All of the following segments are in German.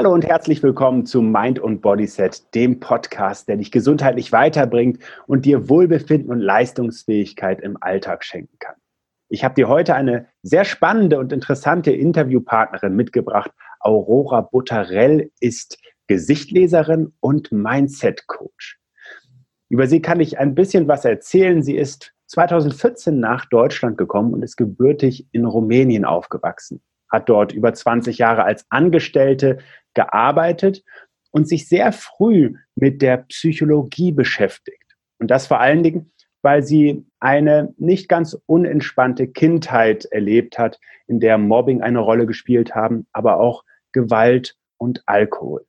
Hallo und herzlich willkommen zu Mind und Bodyset, dem Podcast, der dich gesundheitlich weiterbringt und dir Wohlbefinden und Leistungsfähigkeit im Alltag schenken kann. Ich habe dir heute eine sehr spannende und interessante Interviewpartnerin mitgebracht. Aurora Buttarell ist Gesichtleserin und Mindset Coach. Über sie kann ich ein bisschen was erzählen. Sie ist 2014 nach Deutschland gekommen und ist gebürtig in Rumänien aufgewachsen hat dort über 20 Jahre als Angestellte gearbeitet und sich sehr früh mit der Psychologie beschäftigt. Und das vor allen Dingen, weil sie eine nicht ganz unentspannte Kindheit erlebt hat, in der Mobbing eine Rolle gespielt haben, aber auch Gewalt und Alkohol.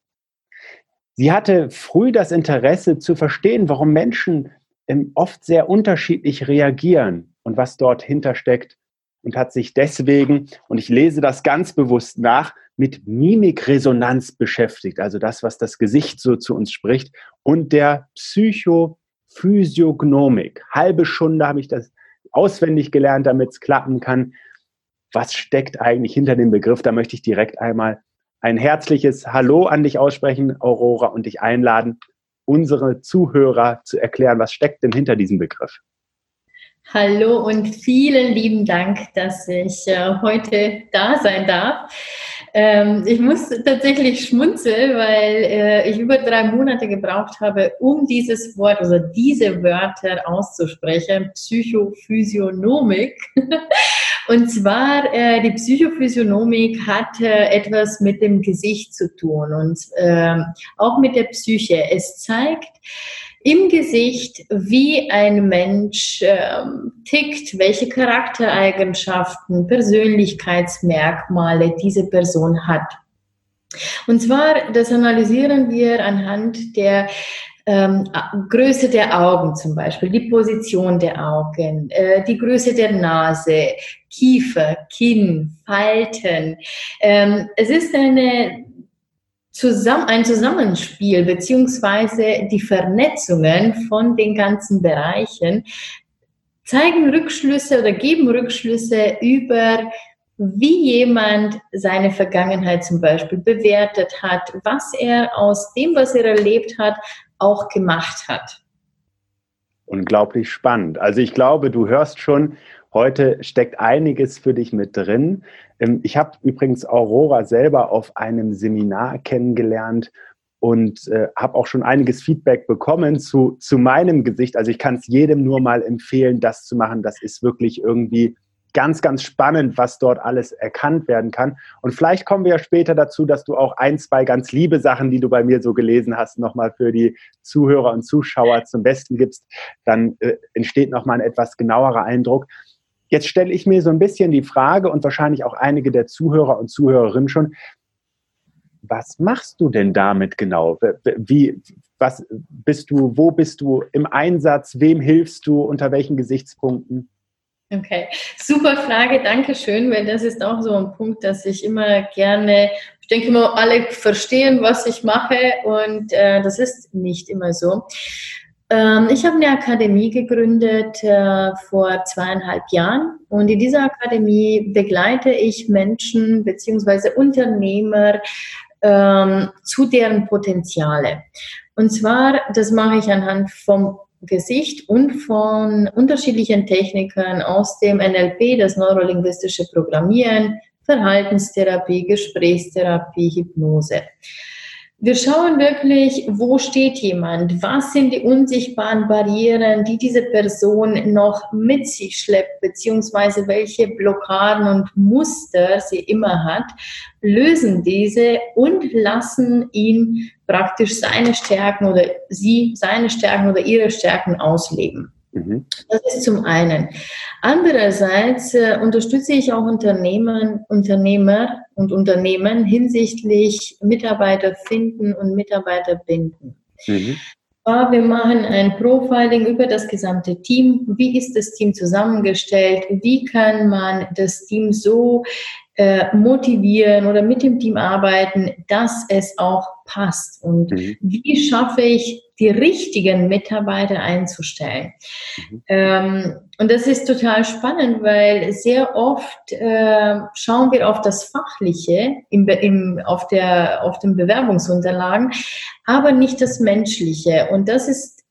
Sie hatte früh das Interesse zu verstehen, warum Menschen oft sehr unterschiedlich reagieren und was dort hintersteckt und hat sich deswegen, und ich lese das ganz bewusst nach, mit Mimikresonanz beschäftigt, also das, was das Gesicht so zu uns spricht, und der Psychophysiognomik. Halbe Stunde habe ich das auswendig gelernt, damit es klappen kann. Was steckt eigentlich hinter dem Begriff? Da möchte ich direkt einmal ein herzliches Hallo an dich aussprechen, Aurora, und dich einladen, unsere Zuhörer zu erklären, was steckt denn hinter diesem Begriff? Hallo und vielen lieben Dank, dass ich äh, heute da sein darf. Ähm, ich muss tatsächlich schmunzeln, weil äh, ich über drei Monate gebraucht habe, um dieses Wort, also diese Wörter auszusprechen. Psychophysiognomik. Und zwar, äh, die Psychophysiognomik hat etwas mit dem Gesicht zu tun und äh, auch mit der Psyche. Es zeigt, im Gesicht, wie ein Mensch ähm, tickt, welche Charaktereigenschaften, Persönlichkeitsmerkmale diese Person hat. Und zwar, das analysieren wir anhand der ähm, Größe der Augen zum Beispiel, die Position der Augen, äh, die Größe der Nase, Kiefer, Kinn, Falten. Ähm, es ist eine zusammen, ein Zusammenspiel beziehungsweise die Vernetzungen von den ganzen Bereichen zeigen Rückschlüsse oder geben Rückschlüsse über wie jemand seine Vergangenheit zum Beispiel bewertet hat, was er aus dem, was er erlebt hat, auch gemacht hat. Unglaublich spannend. Also ich glaube, du hörst schon, heute steckt einiges für dich mit drin. Ähm, ich habe übrigens Aurora selber auf einem Seminar kennengelernt und äh, habe auch schon einiges Feedback bekommen zu, zu meinem Gesicht. Also ich kann es jedem nur mal empfehlen, das zu machen. Das ist wirklich irgendwie ganz, ganz spannend, was dort alles erkannt werden kann. Und vielleicht kommen wir ja später dazu, dass du auch ein, zwei ganz liebe Sachen, die du bei mir so gelesen hast, nochmal für die Zuhörer und Zuschauer zum Besten gibst. Dann äh, entsteht nochmal ein etwas genauerer Eindruck. Jetzt stelle ich mir so ein bisschen die Frage und wahrscheinlich auch einige der Zuhörer und Zuhörerinnen schon, was machst du denn damit genau? Wie, was bist du, wo bist du im Einsatz? Wem hilfst du? Unter welchen Gesichtspunkten? Okay, super Frage, danke schön, weil das ist auch so ein Punkt, dass ich immer gerne, ich denke immer, alle verstehen, was ich mache und äh, das ist nicht immer so. Ähm, ich habe eine Akademie gegründet äh, vor zweieinhalb Jahren und in dieser Akademie begleite ich Menschen bzw. Unternehmer ähm, zu deren Potenziale. Und zwar, das mache ich anhand vom Gesicht und von unterschiedlichen Techniken aus dem NLP, das neurolinguistische Programmieren, Verhaltenstherapie, Gesprächstherapie, Hypnose. Wir schauen wirklich, wo steht jemand, was sind die unsichtbaren Barrieren, die diese Person noch mit sich schleppt, beziehungsweise welche Blockaden und Muster sie immer hat, lösen diese und lassen ihn praktisch seine Stärken oder sie seine Stärken oder ihre Stärken ausleben. Mhm. Das ist zum einen. Andererseits äh, unterstütze ich auch Unternehmen, Unternehmer und Unternehmen hinsichtlich Mitarbeiter finden und Mitarbeiter binden. Mhm. Wir machen ein Profiling über das gesamte Team. Wie ist das Team zusammengestellt? Wie kann man das Team so äh, motivieren oder mit dem Team arbeiten, dass es auch passt. Und mhm. wie schaffe ich, die richtigen Mitarbeiter einzustellen? Mhm. Ähm, und das ist total spannend, weil sehr oft äh, schauen wir auf das Fachliche im, im, auf, der, auf den Bewerbungsunterlagen, aber nicht das Menschliche. Und das ist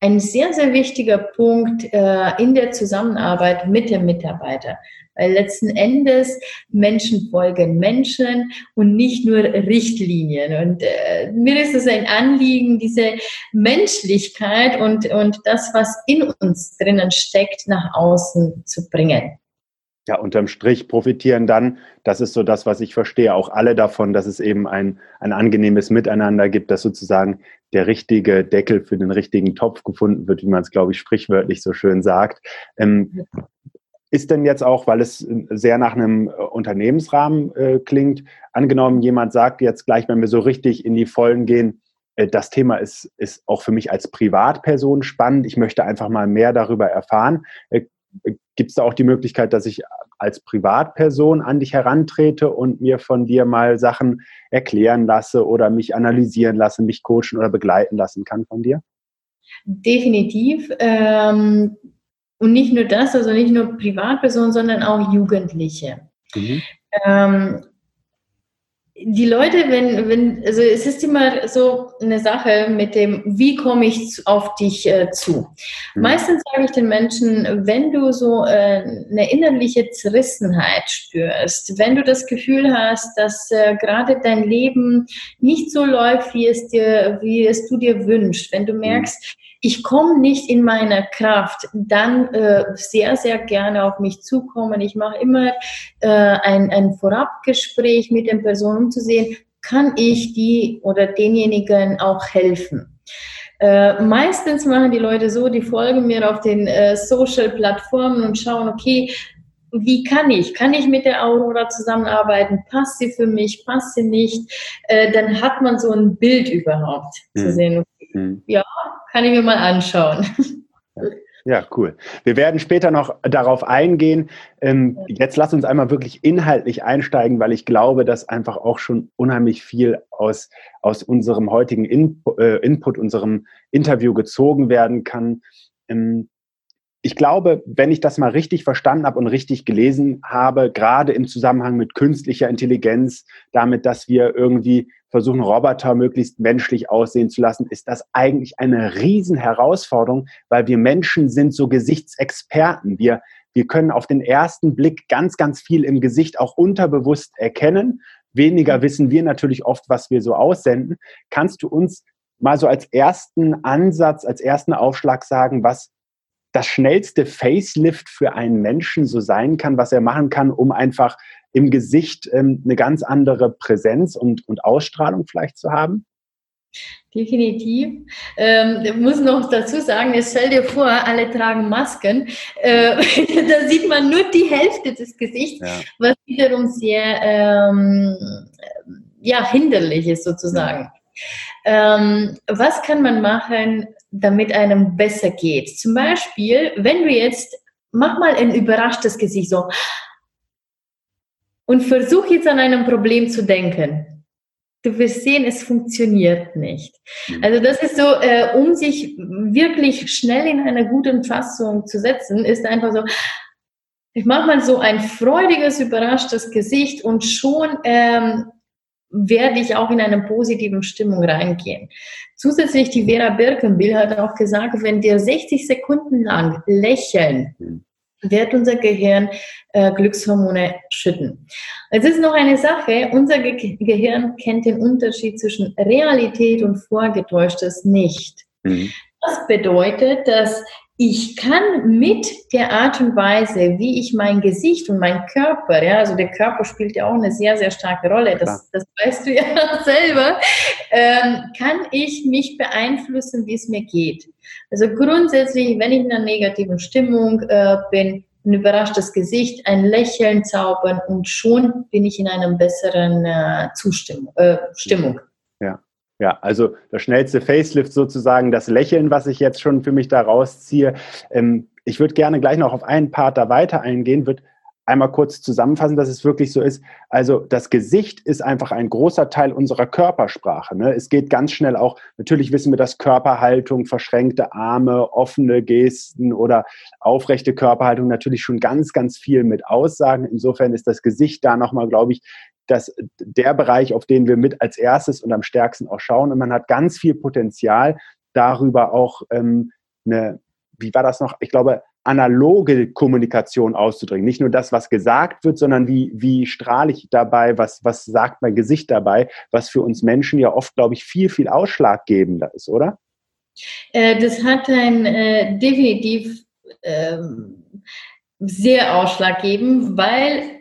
ein sehr, sehr wichtiger Punkt äh, in der Zusammenarbeit mit dem Mitarbeiter. Weil letzten Endes Menschen folgen Menschen und nicht nur Richtlinien. Und äh, mir ist es ein Anliegen, diese Menschlichkeit und, und das, was in uns drinnen steckt, nach außen zu bringen ja, unterm Strich profitieren dann, das ist so das, was ich verstehe, auch alle davon, dass es eben ein, ein angenehmes Miteinander gibt, dass sozusagen der richtige Deckel für den richtigen Topf gefunden wird, wie man es, glaube ich, sprichwörtlich so schön sagt. Ähm, ist denn jetzt auch, weil es sehr nach einem Unternehmensrahmen äh, klingt, angenommen, jemand sagt jetzt gleich, wenn wir so richtig in die Vollen gehen, äh, das Thema ist, ist auch für mich als Privatperson spannend. Ich möchte einfach mal mehr darüber erfahren. Äh, Gibt es da auch die Möglichkeit, dass ich als Privatperson an dich herantrete und mir von dir mal Sachen erklären lasse oder mich analysieren lasse, mich coachen oder begleiten lassen kann von dir? Definitiv. Ähm, und nicht nur das, also nicht nur Privatpersonen, sondern auch Jugendliche. Mhm. Ähm, die Leute, wenn, wenn, also es ist immer so eine Sache mit dem, wie komme ich auf dich äh, zu? Mhm. Meistens sage ich den Menschen, wenn du so äh, eine innerliche Zerrissenheit spürst, wenn du das Gefühl hast, dass äh, gerade dein Leben nicht so läuft, wie es dir, wie es du dir wünschst, wenn du mhm. Ich komme nicht in meiner Kraft, dann äh, sehr, sehr gerne auf mich zukommen. Ich mache immer äh, ein, ein Vorabgespräch mit den Personen, um zu sehen, kann ich die oder denjenigen auch helfen. Äh, meistens machen die Leute so, die folgen mir auf den äh, Social-Plattformen und schauen, okay, wie kann ich? Kann ich mit der Aurora zusammenarbeiten? Passt sie für mich? Passt sie nicht? Äh, dann hat man so ein Bild überhaupt mhm. zu sehen. Mhm. Ja, kann ich mir mal anschauen. Ja, cool. Wir werden später noch darauf eingehen. Ähm, jetzt lass uns einmal wirklich inhaltlich einsteigen, weil ich glaube, dass einfach auch schon unheimlich viel aus, aus unserem heutigen In äh, Input, unserem Interview gezogen werden kann. Ähm, ich glaube, wenn ich das mal richtig verstanden habe und richtig gelesen habe, gerade im Zusammenhang mit künstlicher Intelligenz, damit, dass wir irgendwie versuchen, Roboter möglichst menschlich aussehen zu lassen, ist das eigentlich eine Riesenherausforderung, weil wir Menschen sind so Gesichtsexperten. Wir, wir können auf den ersten Blick ganz, ganz viel im Gesicht auch unterbewusst erkennen. Weniger wissen wir natürlich oft, was wir so aussenden. Kannst du uns mal so als ersten Ansatz, als ersten Aufschlag sagen, was das schnellste Facelift für einen Menschen so sein kann, was er machen kann, um einfach im Gesicht ähm, eine ganz andere Präsenz und, und Ausstrahlung vielleicht zu haben? Definitiv. Ähm, ich muss noch dazu sagen, es stell dir vor, alle tragen Masken. Äh, da sieht man nur die Hälfte des Gesichts, ja. was wiederum sehr ähm, ja, hinderlich ist sozusagen. Ja. Ähm, was kann man machen, damit einem besser geht. Zum Beispiel, wenn du jetzt, mach mal ein überraschtes Gesicht so und versuch jetzt an einem Problem zu denken. Du wirst sehen, es funktioniert nicht. Mhm. Also das ist so, äh, um sich wirklich schnell in einer guten Fassung zu setzen, ist einfach so, ich mache mal so ein freudiges, überraschtes Gesicht und schon ähm, werde ich auch in eine positive Stimmung reingehen. Zusätzlich die Vera Birkenbill hat auch gesagt, wenn wir 60 Sekunden lang lächeln, hm. wird unser Gehirn äh, Glückshormone schütten. Es ist noch eine Sache, unser Ge Gehirn kennt den Unterschied zwischen Realität und Vorgetäuschtes nicht. Mhm. Das bedeutet, dass ich kann mit der Art und Weise, wie ich mein Gesicht und mein Körper, ja, also der Körper spielt ja auch eine sehr, sehr starke Rolle, das, das weißt du ja selber, ähm, kann ich mich beeinflussen, wie es mir geht. Also grundsätzlich, wenn ich in einer negativen Stimmung äh, bin, ein überraschtes Gesicht, ein Lächeln zaubern und schon bin ich in einer besseren äh, Zustimmung, äh, Stimmung. Ja, also das schnellste Facelift sozusagen, das Lächeln, was ich jetzt schon für mich da rausziehe. Ähm, ich würde gerne gleich noch auf einen Part da weiter eingehen, würde einmal kurz zusammenfassen, dass es wirklich so ist. Also das Gesicht ist einfach ein großer Teil unserer Körpersprache. Ne? Es geht ganz schnell auch, natürlich wissen wir, dass Körperhaltung, verschränkte Arme, offene Gesten oder aufrechte Körperhaltung natürlich schon ganz, ganz viel mit aussagen. Insofern ist das Gesicht da nochmal, glaube ich, das, der Bereich, auf den wir mit als erstes und am stärksten auch schauen. Und man hat ganz viel Potenzial, darüber auch ähm, eine, wie war das noch? Ich glaube, analoge Kommunikation auszudrücken. Nicht nur das, was gesagt wird, sondern wie, wie strahle ich dabei, was, was sagt mein Gesicht dabei, was für uns Menschen ja oft, glaube ich, viel, viel ausschlaggebender ist, oder? Äh, das hat ein äh, definitiv äh, sehr ausschlaggebend, weil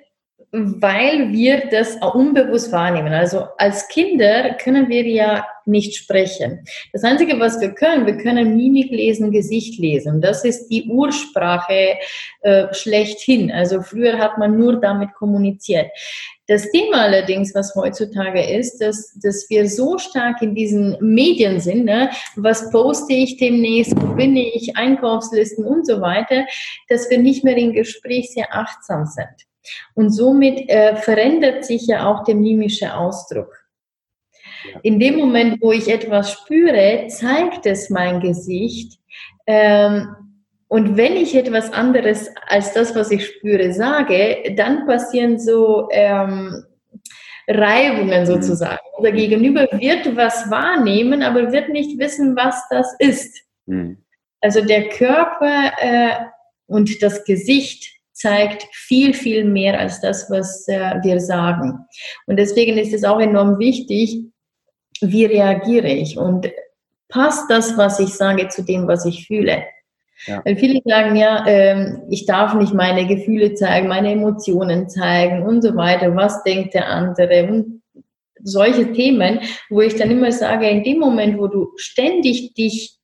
weil wir das unbewusst wahrnehmen. Also als Kinder können wir ja nicht sprechen. Das Einzige, was wir können, wir können Mimik lesen, Gesicht lesen. Das ist die Ursprache äh, schlechthin. Also früher hat man nur damit kommuniziert. Das Thema allerdings, was heutzutage ist, dass, dass wir so stark in diesen Medien sind, ne? was poste ich demnächst, wo bin ich, Einkaufslisten und so weiter, dass wir nicht mehr im Gespräch sehr achtsam sind. Und somit äh, verändert sich ja auch der mimische Ausdruck. In dem Moment, wo ich etwas spüre, zeigt es mein Gesicht. Ähm, und wenn ich etwas anderes als das, was ich spüre, sage, dann passieren so ähm, Reibungen mhm. sozusagen. Unser Gegenüber wird was wahrnehmen, aber wird nicht wissen, was das ist. Mhm. Also der Körper äh, und das Gesicht zeigt viel, viel mehr als das, was äh, wir sagen. Und deswegen ist es auch enorm wichtig, wie reagiere ich und passt das, was ich sage, zu dem, was ich fühle. Ja. Weil viele sagen ja, ähm, ich darf nicht meine Gefühle zeigen, meine Emotionen zeigen und so weiter. Was denkt der andere? Und solche Themen, wo ich dann immer sage, in dem Moment, wo du ständig dich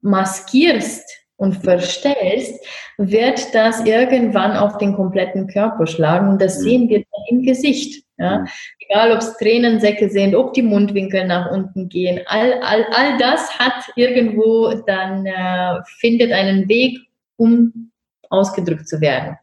maskierst, und verstellst, wird das irgendwann auf den kompletten Körper schlagen. Und das mhm. sehen wir dann im Gesicht. Ja? Mhm. Egal, ob es Tränensäcke sind, ob die Mundwinkel nach unten gehen. All, all, all das hat irgendwo dann, äh, findet einen Weg, um ausgedrückt zu werden.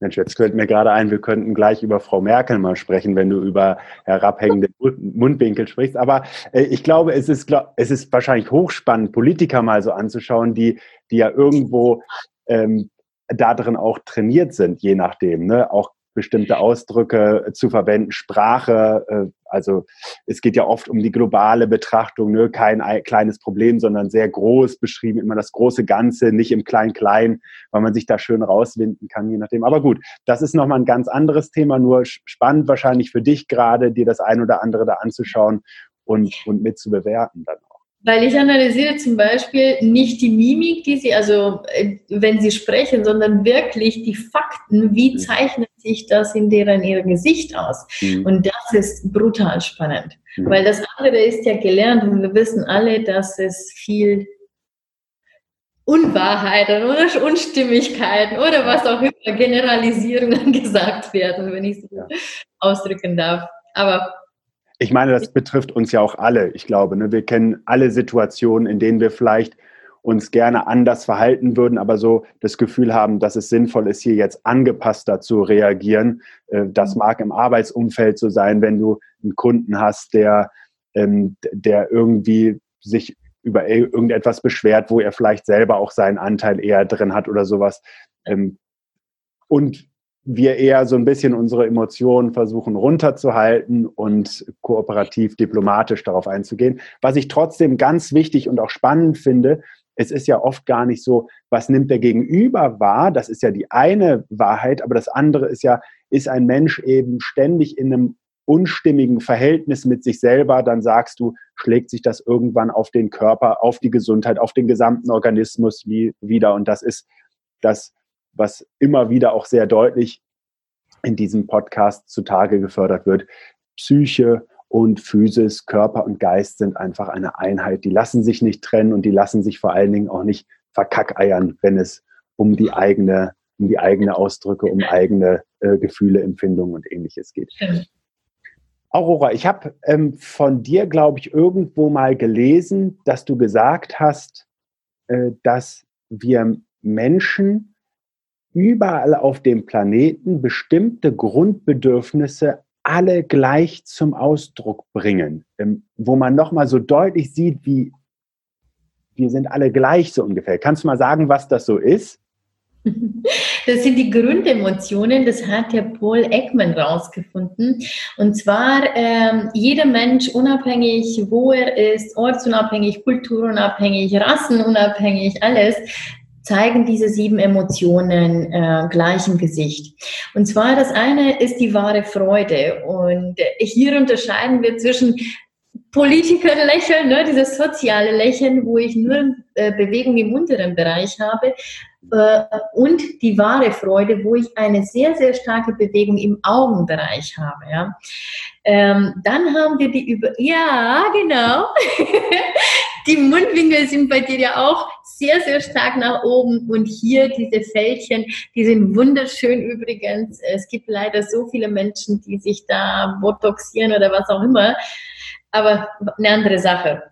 Mensch, jetzt fällt mir gerade ein, wir könnten gleich über Frau Merkel mal sprechen, wenn du über herabhängende Mundwinkel sprichst. Aber äh, ich glaube, es ist, es ist wahrscheinlich hochspannend, Politiker mal so anzuschauen, die, die ja irgendwo ähm, da drin auch trainiert sind, je nachdem. Ne? Auch bestimmte Ausdrücke zu verwenden, Sprache. Äh, also es geht ja oft um die globale Betrachtung, ne? kein kleines Problem, sondern sehr groß beschrieben, immer das große Ganze, nicht im Klein-Klein, weil man sich da schön rauswinden kann, je nachdem. Aber gut, das ist nochmal ein ganz anderes Thema, nur spannend wahrscheinlich für dich gerade, dir das ein oder andere da anzuschauen und, und mit zu bewerten dann auch. Weil ich analysiere zum Beispiel nicht die Mimik, die sie, also äh, wenn sie sprechen, sondern wirklich die Fakten, wie mhm. Sich das in deren ihr Gesicht aus. Mhm. Und das ist brutal spannend, mhm. weil das andere ist ja gelernt und wir wissen alle, dass es viel Unwahrheiten oder Unstimmigkeiten oder was auch immer, Generalisierungen gesagt werden, wenn ich es ja. ausdrücken darf. Aber ich meine, das betrifft uns ja auch alle. Ich glaube, ne? wir kennen alle Situationen, in denen wir vielleicht uns gerne anders verhalten würden, aber so das Gefühl haben, dass es sinnvoll ist, hier jetzt angepasster zu reagieren. Äh, das mhm. mag im Arbeitsumfeld so sein, wenn du einen Kunden hast, der, ähm, der irgendwie sich über irgendetwas beschwert, wo er vielleicht selber auch seinen Anteil eher drin hat oder sowas. Ähm, und wir eher so ein bisschen unsere Emotionen versuchen runterzuhalten und kooperativ, diplomatisch darauf einzugehen. Was ich trotzdem ganz wichtig und auch spannend finde, es ist ja oft gar nicht so, was nimmt der Gegenüber wahr? Das ist ja die eine Wahrheit, aber das andere ist ja, ist ein Mensch eben ständig in einem unstimmigen Verhältnis mit sich selber, dann sagst du, schlägt sich das irgendwann auf den Körper, auf die Gesundheit, auf den gesamten Organismus wie, wieder. Und das ist das was immer wieder auch sehr deutlich in diesem Podcast zutage gefördert wird. Psyche und Physis, Körper und Geist sind einfach eine Einheit. Die lassen sich nicht trennen und die lassen sich vor allen Dingen auch nicht verkackeiern, wenn es um die eigene, um die eigene Ausdrücke, um eigene äh, Gefühle, Empfindungen und ähnliches geht. Aurora, ich habe ähm, von dir, glaube ich, irgendwo mal gelesen, dass du gesagt hast, äh, dass wir Menschen überall auf dem Planeten bestimmte Grundbedürfnisse alle gleich zum Ausdruck bringen, ähm, wo man nochmal so deutlich sieht, wie wir sind alle gleich so ungefähr. Kannst du mal sagen, was das so ist? Das sind die Grundemotionen, das hat ja Paul Ekman rausgefunden. Und zwar ähm, jeder Mensch, unabhängig wo er ist, ortsunabhängig, kulturunabhängig, rassenunabhängig, alles, zeigen diese sieben Emotionen äh, gleich im Gesicht. Und zwar das eine ist die wahre Freude. Und hier unterscheiden wir zwischen Politiker-Lächeln, ne, dieses soziale Lächeln, wo ich nur äh, Bewegung im unteren Bereich habe, äh, und die wahre Freude, wo ich eine sehr, sehr starke Bewegung im Augenbereich habe. Ja. Ähm, dann haben wir die über, ja, genau. die Mundwinkel sind bei dir ja auch sehr, sehr stark nach oben und hier diese Fältchen, die sind wunderschön übrigens. Es gibt leider so viele Menschen, die sich da botoxieren oder was auch immer, aber eine andere Sache.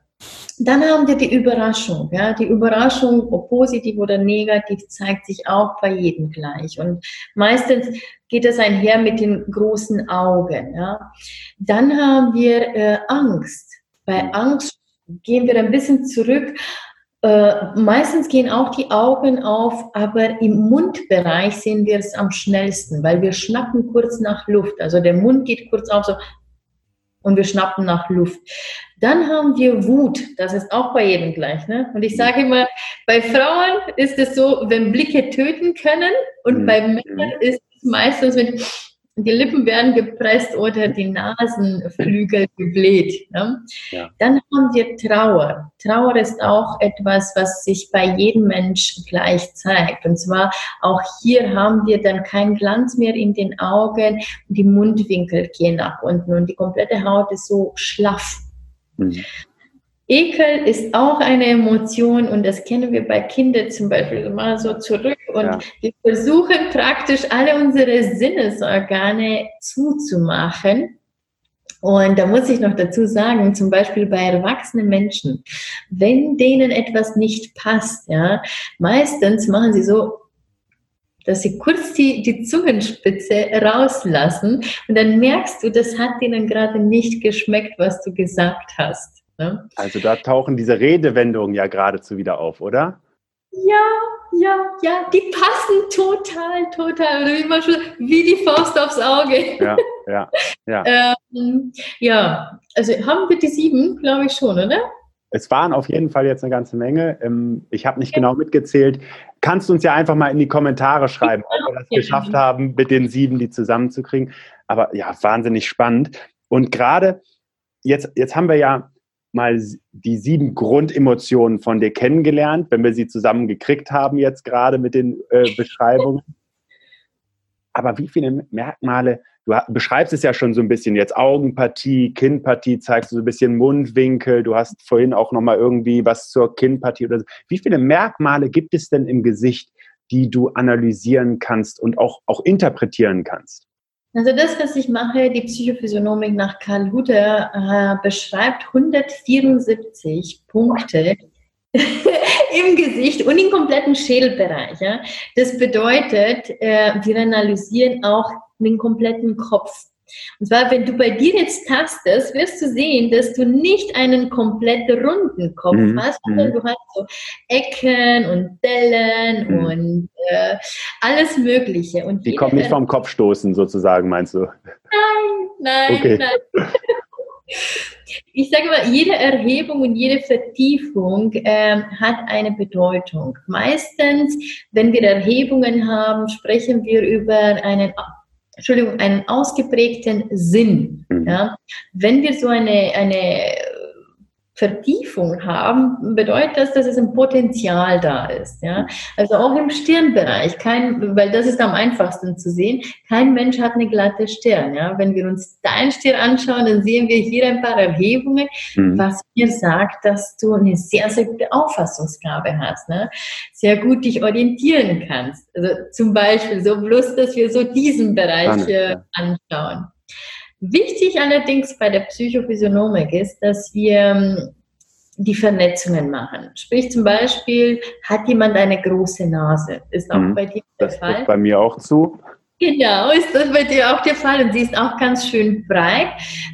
Dann haben wir die Überraschung. Ja? Die Überraschung, ob positiv oder negativ, zeigt sich auch bei jedem gleich. Und meistens geht es einher mit den großen Augen. Ja? Dann haben wir äh, Angst. Bei Angst gehen wir ein bisschen zurück. Äh, meistens gehen auch die Augen auf, aber im Mundbereich sehen wir es am schnellsten, weil wir schnappen kurz nach Luft. Also der Mund geht kurz auf, so und wir schnappen nach Luft. Dann haben wir Wut, das ist auch bei jedem gleich. Ne? Und ich sage immer, bei Frauen ist es so, wenn Blicke töten können und mhm. bei Männern ist es meistens, wenn die Lippen werden gepresst oder die Nasenflügel gebläht. Ne? Ja. Dann haben wir Trauer. Trauer ist auch etwas, was sich bei jedem Mensch gleich zeigt. Und zwar auch hier haben wir dann keinen Glanz mehr in den Augen, die Mundwinkel gehen nach unten und die komplette Haut ist so schlaff. Mhm. Ekel ist auch eine Emotion und das kennen wir bei Kindern zum Beispiel mal so zurück und ja. wir versuchen praktisch alle unsere Sinnesorgane zuzumachen. Und da muss ich noch dazu sagen, zum Beispiel bei erwachsenen Menschen, wenn denen etwas nicht passt, ja, meistens machen sie so, dass sie kurz die, die Zungenspitze rauslassen und dann merkst du, das hat ihnen gerade nicht geschmeckt, was du gesagt hast. Ne? Also da tauchen diese Redewendungen ja geradezu wieder auf, oder? Ja, ja, ja, die passen total, total. Oder wie, schon, wie die Faust aufs Auge. Ja, ja, ja. ähm, ja, also haben wir die sieben, glaube ich schon, oder? Es waren auf jeden Fall jetzt eine ganze Menge. Ähm, ich habe nicht genau mitgezählt. Kannst du uns ja einfach mal in die Kommentare schreiben, ob wir das geschafft haben, mit den sieben die zusammenzukriegen. Aber ja, wahnsinnig spannend. Und gerade jetzt, jetzt haben wir ja mal die sieben Grundemotionen von dir kennengelernt, wenn wir sie zusammen gekriegt haben jetzt gerade mit den äh, Beschreibungen. Aber wie viele Merkmale, du beschreibst es ja schon so ein bisschen jetzt, Augenpartie, Kinnpartie, zeigst du so ein bisschen Mundwinkel, du hast vorhin auch nochmal irgendwie was zur Kinnpartie oder so. Wie viele Merkmale gibt es denn im Gesicht, die du analysieren kannst und auch, auch interpretieren kannst? Also das, was ich mache, die Psychophysiognomik nach Karl Hutter, äh, beschreibt 174 Punkte im Gesicht und im kompletten Schädelbereich. Ja? Das bedeutet, äh, wir analysieren auch den kompletten Kopf. Und zwar, wenn du bei dir jetzt tastest, wirst du sehen, dass du nicht einen komplett runden Kopf mhm. hast, sondern mhm. du hast so Ecken und Dellen mhm. und äh, alles Mögliche. Und Die kommen nicht vom Kopf stoßen, sozusagen, meinst du? Nein, nein, okay. nein. Ich sage mal, jede Erhebung und jede Vertiefung äh, hat eine Bedeutung. Meistens, wenn wir Erhebungen haben, sprechen wir über einen Entschuldigung, einen ausgeprägten Sinn. Mhm. Ja? Wenn wir so eine, eine Vertiefung haben, bedeutet das, dass es ein Potenzial da ist. Ja? Also auch im Stirnbereich, kein, weil das ist am einfachsten zu sehen, kein Mensch hat eine glatte Stirn. Ja? Wenn wir uns dein Stirn anschauen, dann sehen wir hier ein paar Erhebungen, mhm. was mir sagt, dass du eine sehr, sehr gute Auffassungsgabe hast. Ne? Sehr gut dich orientieren kannst. Also zum Beispiel so bloß, dass wir so diesen Bereich äh, anschauen. Wichtig allerdings bei der Psychophysiognomik ist, dass wir ähm, die Vernetzungen machen. Sprich zum Beispiel, hat jemand eine große Nase? Ist auch mhm. bei dir der das Fall? bei mir auch zu. Genau, ist das bei dir auch der Fall und sie ist auch ganz schön breit.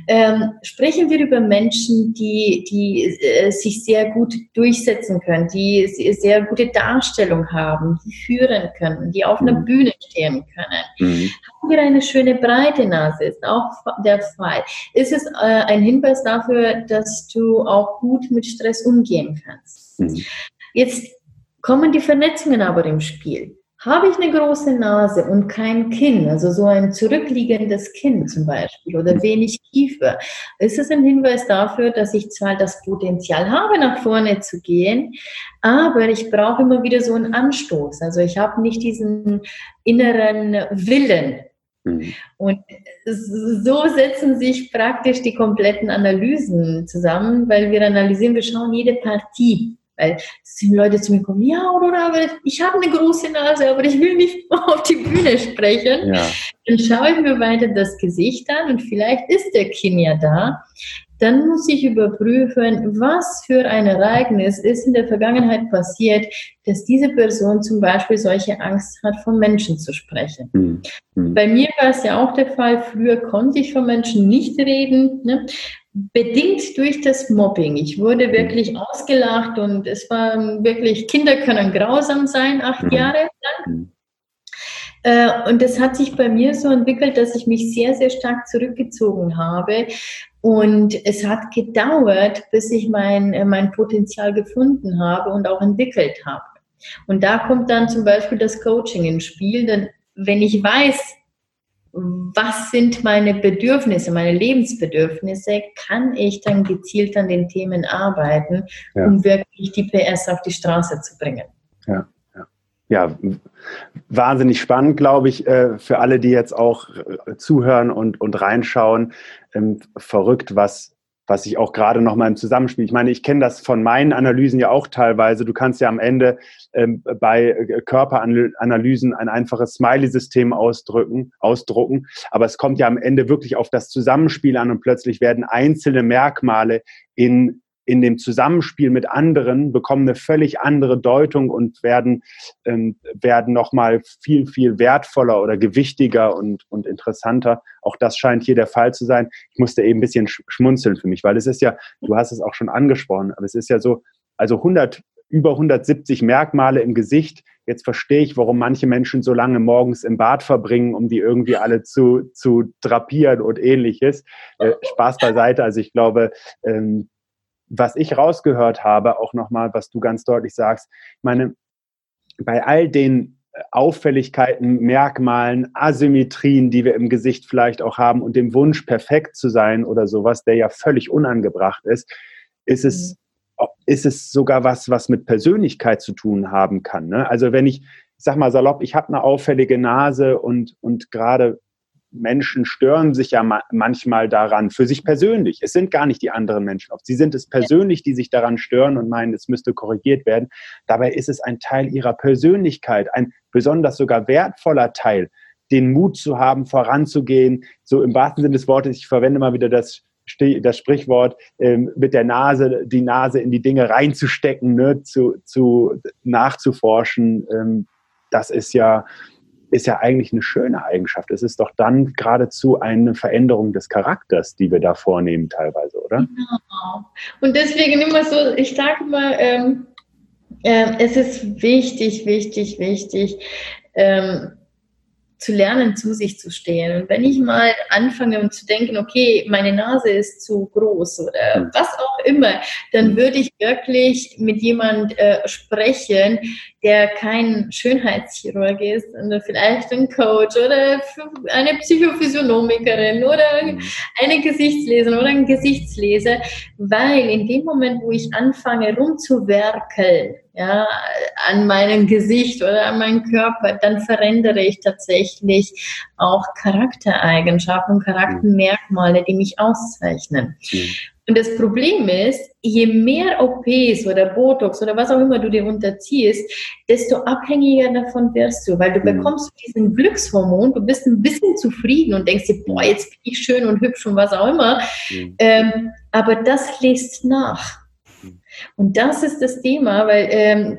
Ähm, sprechen wir über Menschen, die, die äh, sich sehr gut durchsetzen können, die sehr gute Darstellung haben, die führen können, die auf einer mhm. Bühne stehen können. Mhm. Haben wir eine schöne breite Nase, ist auch der Fall. Ist es äh, ein Hinweis dafür, dass du auch gut mit Stress umgehen kannst? Mhm. Jetzt kommen die Vernetzungen aber im Spiel. Habe ich eine große Nase und kein Kinn, also so ein zurückliegendes Kinn zum Beispiel oder wenig Kiefer, ist es ein Hinweis dafür, dass ich zwar das Potenzial habe, nach vorne zu gehen, aber ich brauche immer wieder so einen Anstoß. Also ich habe nicht diesen inneren Willen. Mhm. Und so setzen sich praktisch die kompletten Analysen zusammen, weil wir analysieren, wir schauen jede Partie weil es sind Leute zu mir kommen, ja, oder, aber ich habe eine große Nase, aber ich will nicht auf die Bühne sprechen. Ja. Dann schaue ich mir weiter das Gesicht an und vielleicht ist der Kinn ja da. Dann muss ich überprüfen, was für ein Ereignis ist in der Vergangenheit passiert, dass diese Person zum Beispiel solche Angst hat, von Menschen zu sprechen. Mhm. Bei mir war es ja auch der Fall, früher konnte ich von Menschen nicht reden. Ne? Bedingt durch das Mobbing. Ich wurde wirklich ausgelacht und es war wirklich, Kinder können grausam sein, acht mhm. Jahre lang. Mhm. Äh, und es hat sich bei mir so entwickelt, dass ich mich sehr, sehr stark zurückgezogen habe. Und es hat gedauert, bis ich mein, äh, mein Potenzial gefunden habe und auch entwickelt habe. Und da kommt dann zum Beispiel das Coaching ins Spiel, denn wenn ich weiß, was sind meine Bedürfnisse, meine Lebensbedürfnisse, kann ich dann gezielt an den Themen arbeiten, ja. um wirklich die PS auf die Straße zu bringen. Ja, ja. ja wahnsinnig spannend, glaube ich, äh, für alle, die jetzt auch äh, zuhören und, und reinschauen. Ähm, verrückt, was, was ich auch gerade noch mal im Zusammenspiel. Ich meine, ich kenne das von meinen Analysen ja auch teilweise. Du kannst ja am Ende ähm, bei äh, Körperanalysen ein einfaches Smiley-System ausdrücken, ausdrucken, aber es kommt ja am Ende wirklich auf das Zusammenspiel an und plötzlich werden einzelne Merkmale in in dem Zusammenspiel mit anderen bekommen eine völlig andere Deutung und werden, ähm, werden nochmal viel, viel wertvoller oder gewichtiger und, und interessanter. Auch das scheint hier der Fall zu sein. Ich musste eben ein bisschen schmunzeln für mich, weil es ist ja, du hast es auch schon angesprochen, aber es ist ja so, also 100, über 170 Merkmale im Gesicht. Jetzt verstehe ich, warum manche Menschen so lange morgens im Bad verbringen, um die irgendwie alle zu, zu drapieren und ähnliches. Äh, Spaß beiseite. Also ich glaube, ähm, was ich rausgehört habe, auch nochmal, was du ganz deutlich sagst, ich meine, bei all den Auffälligkeiten, Merkmalen, Asymmetrien, die wir im Gesicht vielleicht auch haben und dem Wunsch, perfekt zu sein oder sowas, der ja völlig unangebracht ist, ist es, mhm. ist es sogar was, was mit Persönlichkeit zu tun haben kann. Ne? Also wenn ich, ich sag mal salopp, ich habe eine auffällige Nase und, und gerade Menschen stören sich ja manchmal daran, für sich persönlich. Es sind gar nicht die anderen Menschen oft. Sie sind es persönlich, die sich daran stören und meinen, es müsste korrigiert werden. Dabei ist es ein Teil ihrer Persönlichkeit, ein besonders sogar wertvoller Teil, den Mut zu haben, voranzugehen. So im wahrsten Sinne des Wortes, ich verwende mal wieder das das Sprichwort ähm, mit der Nase, die Nase in die Dinge reinzustecken, ne, zu, zu nachzuforschen, ähm, das ist ja ist ja eigentlich eine schöne Eigenschaft. Es ist doch dann geradezu eine Veränderung des Charakters, die wir da vornehmen teilweise, oder? Genau. Und deswegen immer so, ich sage immer, ähm, äh, es ist wichtig, wichtig, wichtig, ähm, zu lernen, zu sich zu stehen. Und wenn ich mal anfange zu denken, okay, meine Nase ist zu groß oder was auch immer, dann würde ich wirklich mit jemand äh, sprechen, der kein Schönheitschirurg ist, sondern vielleicht ein Coach oder eine Psychophysiognomikerin oder eine Gesichtsleserin oder ein Gesichtsleser, weil in dem Moment, wo ich anfange rumzuwerkeln, ja, an meinem Gesicht oder an meinem Körper, dann verändere ich tatsächlich auch Charaktereigenschaften, Charaktermerkmale, die mich auszeichnen. Mhm. Und das Problem ist, je mehr OPs oder Botox oder was auch immer du dir unterziehst, desto abhängiger davon wirst du, weil du mhm. bekommst diesen Glückshormon, du bist ein bisschen zufrieden und denkst dir, boah, jetzt bin ich schön und hübsch und was auch immer. Mhm. Ähm, aber das lässt nach. Und das ist das Thema, weil ähm,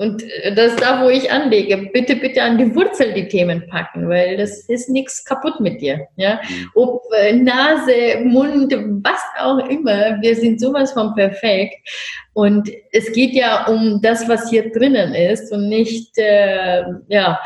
und das ist da, wo ich anlege. Bitte, bitte an die Wurzel die Themen packen, weil das ist nichts kaputt mit dir. Ja? Mhm. Ob äh, Nase, Mund, was auch immer, wir sind sowas von perfekt. Und es geht ja um das, was hier drinnen ist und nicht äh, ja,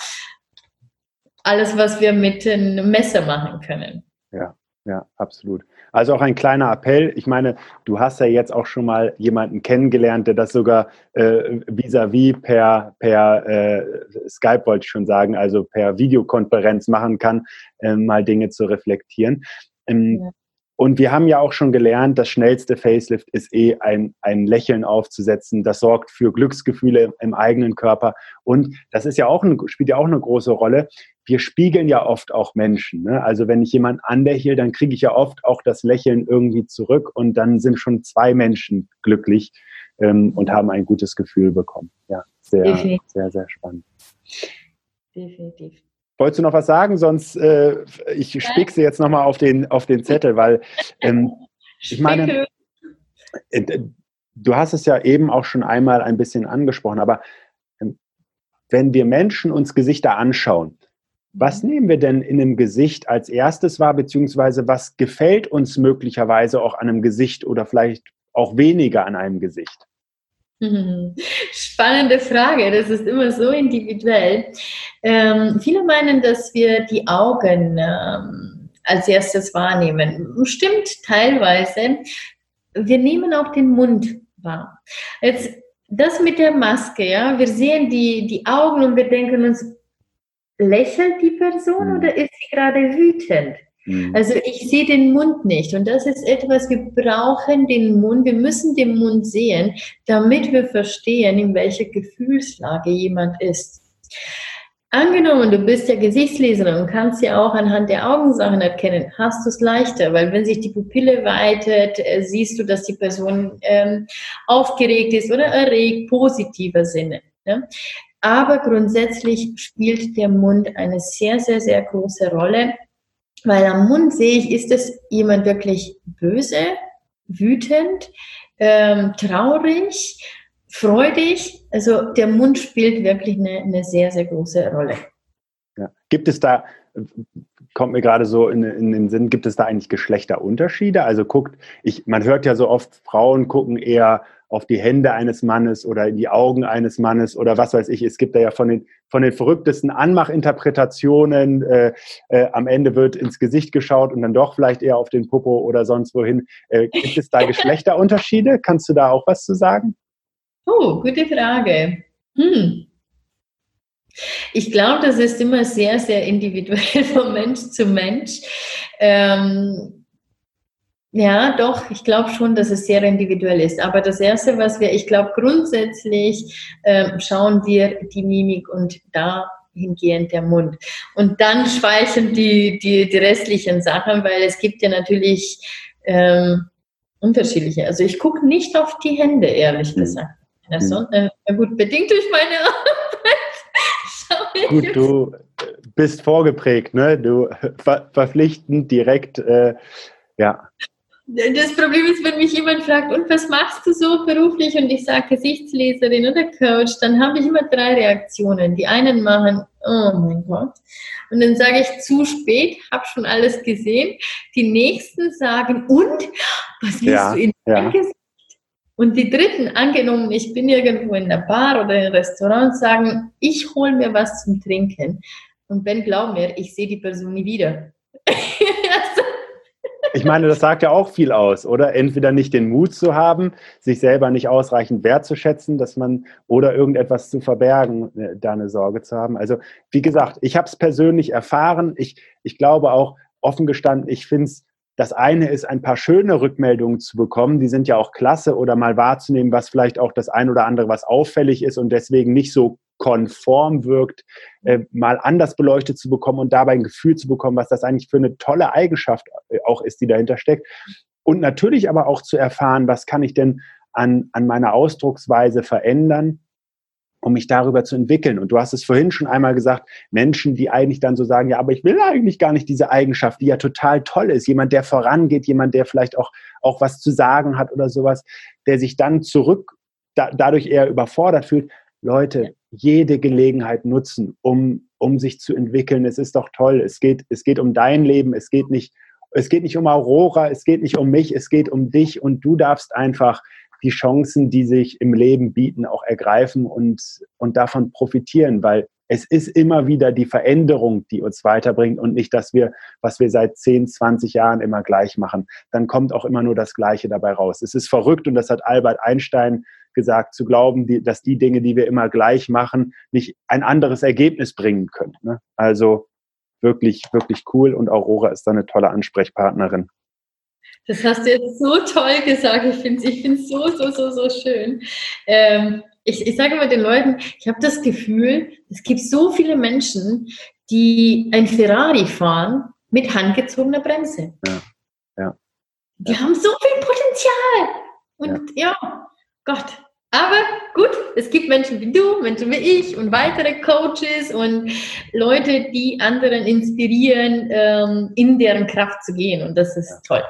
alles, was wir mit einem Messer machen können. Ja, ja, absolut. Also auch ein kleiner Appell. Ich meine, du hast ja jetzt auch schon mal jemanden kennengelernt, der das sogar äh, vis-à-vis per, per äh, Skype, wollte ich schon sagen, also per Videokonferenz machen kann, äh, mal Dinge zu reflektieren. Ähm, ja. Und wir haben ja auch schon gelernt, das schnellste Facelift ist eh ein, ein Lächeln aufzusetzen. Das sorgt für Glücksgefühle im eigenen Körper. Und das ist ja auch eine, spielt ja auch eine große Rolle wir spiegeln ja oft auch Menschen. Ne? Also wenn ich jemanden anlächle, dann kriege ich ja oft auch das Lächeln irgendwie zurück und dann sind schon zwei Menschen glücklich ähm, und haben ein gutes Gefühl bekommen. Ja, sehr, Definitiv. sehr, sehr spannend. Definitiv. Wolltest du noch was sagen? Sonst äh, ich spickse jetzt nochmal auf den, auf den Zettel, weil ähm, ich meine, äh, du hast es ja eben auch schon einmal ein bisschen angesprochen, aber ähm, wenn wir Menschen uns Gesichter anschauen, was nehmen wir denn in einem Gesicht als erstes wahr, beziehungsweise was gefällt uns möglicherweise auch an einem Gesicht oder vielleicht auch weniger an einem Gesicht? Spannende Frage, das ist immer so individuell. Ähm, viele meinen, dass wir die Augen ähm, als erstes wahrnehmen. Stimmt teilweise. Wir nehmen auch den Mund wahr. Jetzt das mit der Maske, ja, wir sehen die, die Augen und wir denken uns, lächelt die Person mhm. oder ist sie gerade wütend? Mhm. Also ich sehe den Mund nicht und das ist etwas, wir brauchen den Mund, wir müssen den Mund sehen, damit wir verstehen, in welcher Gefühlslage jemand ist. Angenommen, du bist ja Gesichtsleserin und kannst ja auch anhand der Augensachen erkennen, hast du es leichter, weil wenn sich die Pupille weitet, äh, siehst du, dass die Person ähm, aufgeregt ist oder erregt, positiver Sinne. Ne? Aber grundsätzlich spielt der Mund eine sehr, sehr, sehr große Rolle, weil am Mund sehe ich, ist es jemand wirklich böse, wütend, ähm, traurig, freudig. Also der Mund spielt wirklich eine, eine sehr, sehr große Rolle. Ja. Gibt es da, kommt mir gerade so in, in, den Sinn, gibt es da eigentlich Geschlechterunterschiede? Also guckt, ich, man hört ja so oft, Frauen gucken eher auf die Hände eines Mannes oder in die Augen eines Mannes oder was weiß ich. Es gibt da ja von den, von den verrücktesten Anmachinterpretationen. Äh, äh, am Ende wird ins Gesicht geschaut und dann doch vielleicht eher auf den Popo oder sonst wohin. Äh, gibt es da Geschlechterunterschiede? Kannst du da auch was zu sagen? Oh, gute Frage. Hm. Ich glaube, das ist immer sehr, sehr individuell von Mensch zu Mensch. Ähm, ja, doch, ich glaube schon, dass es sehr individuell ist. Aber das Erste, was wir, ich glaube, grundsätzlich äh, schauen wir die Mimik und dahingehend der Mund. Und dann schweichen die, die, die restlichen Sachen, weil es gibt ja natürlich ähm, unterschiedliche. Also ich gucke nicht auf die Hände, ehrlich mhm. gesagt. Also, äh, gut, bedingt durch meine Arbeit. Gut, du bist vorgeprägt, ne? Du ver verpflichtend direkt, äh, ja. Das Problem ist, wenn mich jemand fragt, und was machst du so beruflich? Und ich sage Gesichtsleserin oder Coach, dann habe ich immer drei Reaktionen. Die einen machen, oh mein Gott. Und dann sage ich zu spät, habe schon alles gesehen. Die nächsten sagen, und was willst ja, du in ja. Gesicht? Und die dritten, angenommen, ich bin irgendwo in der Bar oder im Restaurant, sagen, ich hole mir was zum Trinken. Und wenn, glaub mir, ich sehe die Person nie wieder. Ich meine, das sagt ja auch viel aus, oder? Entweder nicht den Mut zu haben, sich selber nicht ausreichend wertzuschätzen, dass man oder irgendetwas zu verbergen, äh, da eine Sorge zu haben. Also, wie gesagt, ich habe es persönlich erfahren. Ich, ich glaube auch, offen gestanden, ich finde es das eine ist, ein paar schöne Rückmeldungen zu bekommen. Die sind ja auch klasse oder mal wahrzunehmen, was vielleicht auch das ein oder andere, was auffällig ist und deswegen nicht so konform wirkt, äh, mal anders beleuchtet zu bekommen und dabei ein Gefühl zu bekommen, was das eigentlich für eine tolle Eigenschaft äh, auch ist, die dahinter steckt. Und natürlich aber auch zu erfahren, was kann ich denn an, an meiner Ausdrucksweise verändern, um mich darüber zu entwickeln. Und du hast es vorhin schon einmal gesagt, Menschen, die eigentlich dann so sagen, ja, aber ich will eigentlich gar nicht diese Eigenschaft, die ja total toll ist. Jemand, der vorangeht, jemand, der vielleicht auch, auch was zu sagen hat oder sowas, der sich dann zurück, da, dadurch eher überfordert fühlt. Leute, jede Gelegenheit nutzen, um, um sich zu entwickeln. Es ist doch toll. Es geht, es geht um dein Leben. Es geht nicht, es geht nicht um Aurora. Es geht nicht um mich. Es geht um dich und du darfst einfach die Chancen, die sich im Leben bieten, auch ergreifen und, und davon profitieren, weil es ist immer wieder die Veränderung, die uns weiterbringt und nicht, dass wir, was wir seit 10, 20 Jahren immer gleich machen. Dann kommt auch immer nur das Gleiche dabei raus. Es ist verrückt und das hat Albert Einstein gesagt, zu glauben, die, dass die Dinge, die wir immer gleich machen, nicht ein anderes Ergebnis bringen können. Ne? Also wirklich, wirklich cool und Aurora ist da eine tolle Ansprechpartnerin. Das hast du jetzt so toll gesagt. Ich finde es ich find's so, so, so, so schön. Ähm, ich, ich sage immer den Leuten, ich habe das Gefühl, es gibt so viele Menschen, die ein Ferrari fahren mit handgezogener Bremse. Ja. ja. Die ja. haben so viel Potenzial. Und ja. ja, Gott. Aber gut, es gibt Menschen wie du, Menschen wie ich und weitere Coaches und Leute, die anderen inspirieren, ähm, in deren Kraft zu gehen. Und das ist toll.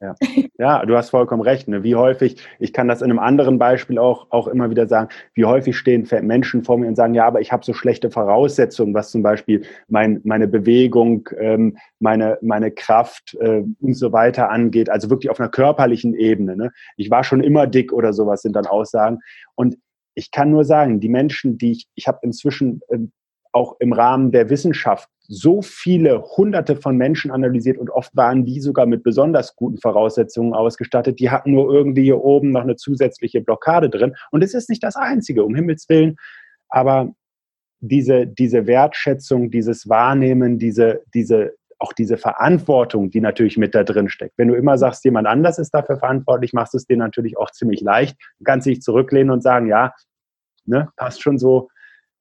Ja. ja, du hast vollkommen recht. Ne? Wie häufig, ich kann das in einem anderen Beispiel auch, auch immer wieder sagen, wie häufig stehen Menschen vor mir und sagen, ja, aber ich habe so schlechte Voraussetzungen, was zum Beispiel mein, meine Bewegung, ähm, meine, meine Kraft äh, und so weiter angeht. Also wirklich auf einer körperlichen Ebene. Ne? Ich war schon immer dick oder sowas sind dann Aussagen. Und ich kann nur sagen, die Menschen, die ich, ich habe inzwischen ähm, auch im Rahmen der Wissenschaft so viele hunderte von Menschen analysiert und oft waren die sogar mit besonders guten Voraussetzungen ausgestattet. Die hatten nur irgendwie hier oben noch eine zusätzliche Blockade drin. Und es ist nicht das Einzige, um Himmels Willen. Aber diese, diese Wertschätzung, dieses Wahrnehmen, diese, diese, auch diese Verantwortung, die natürlich mit da drin steckt. Wenn du immer sagst, jemand anders ist dafür verantwortlich, machst du es dir natürlich auch ziemlich leicht. Du kannst dich zurücklehnen und sagen, ja, ne, passt schon so,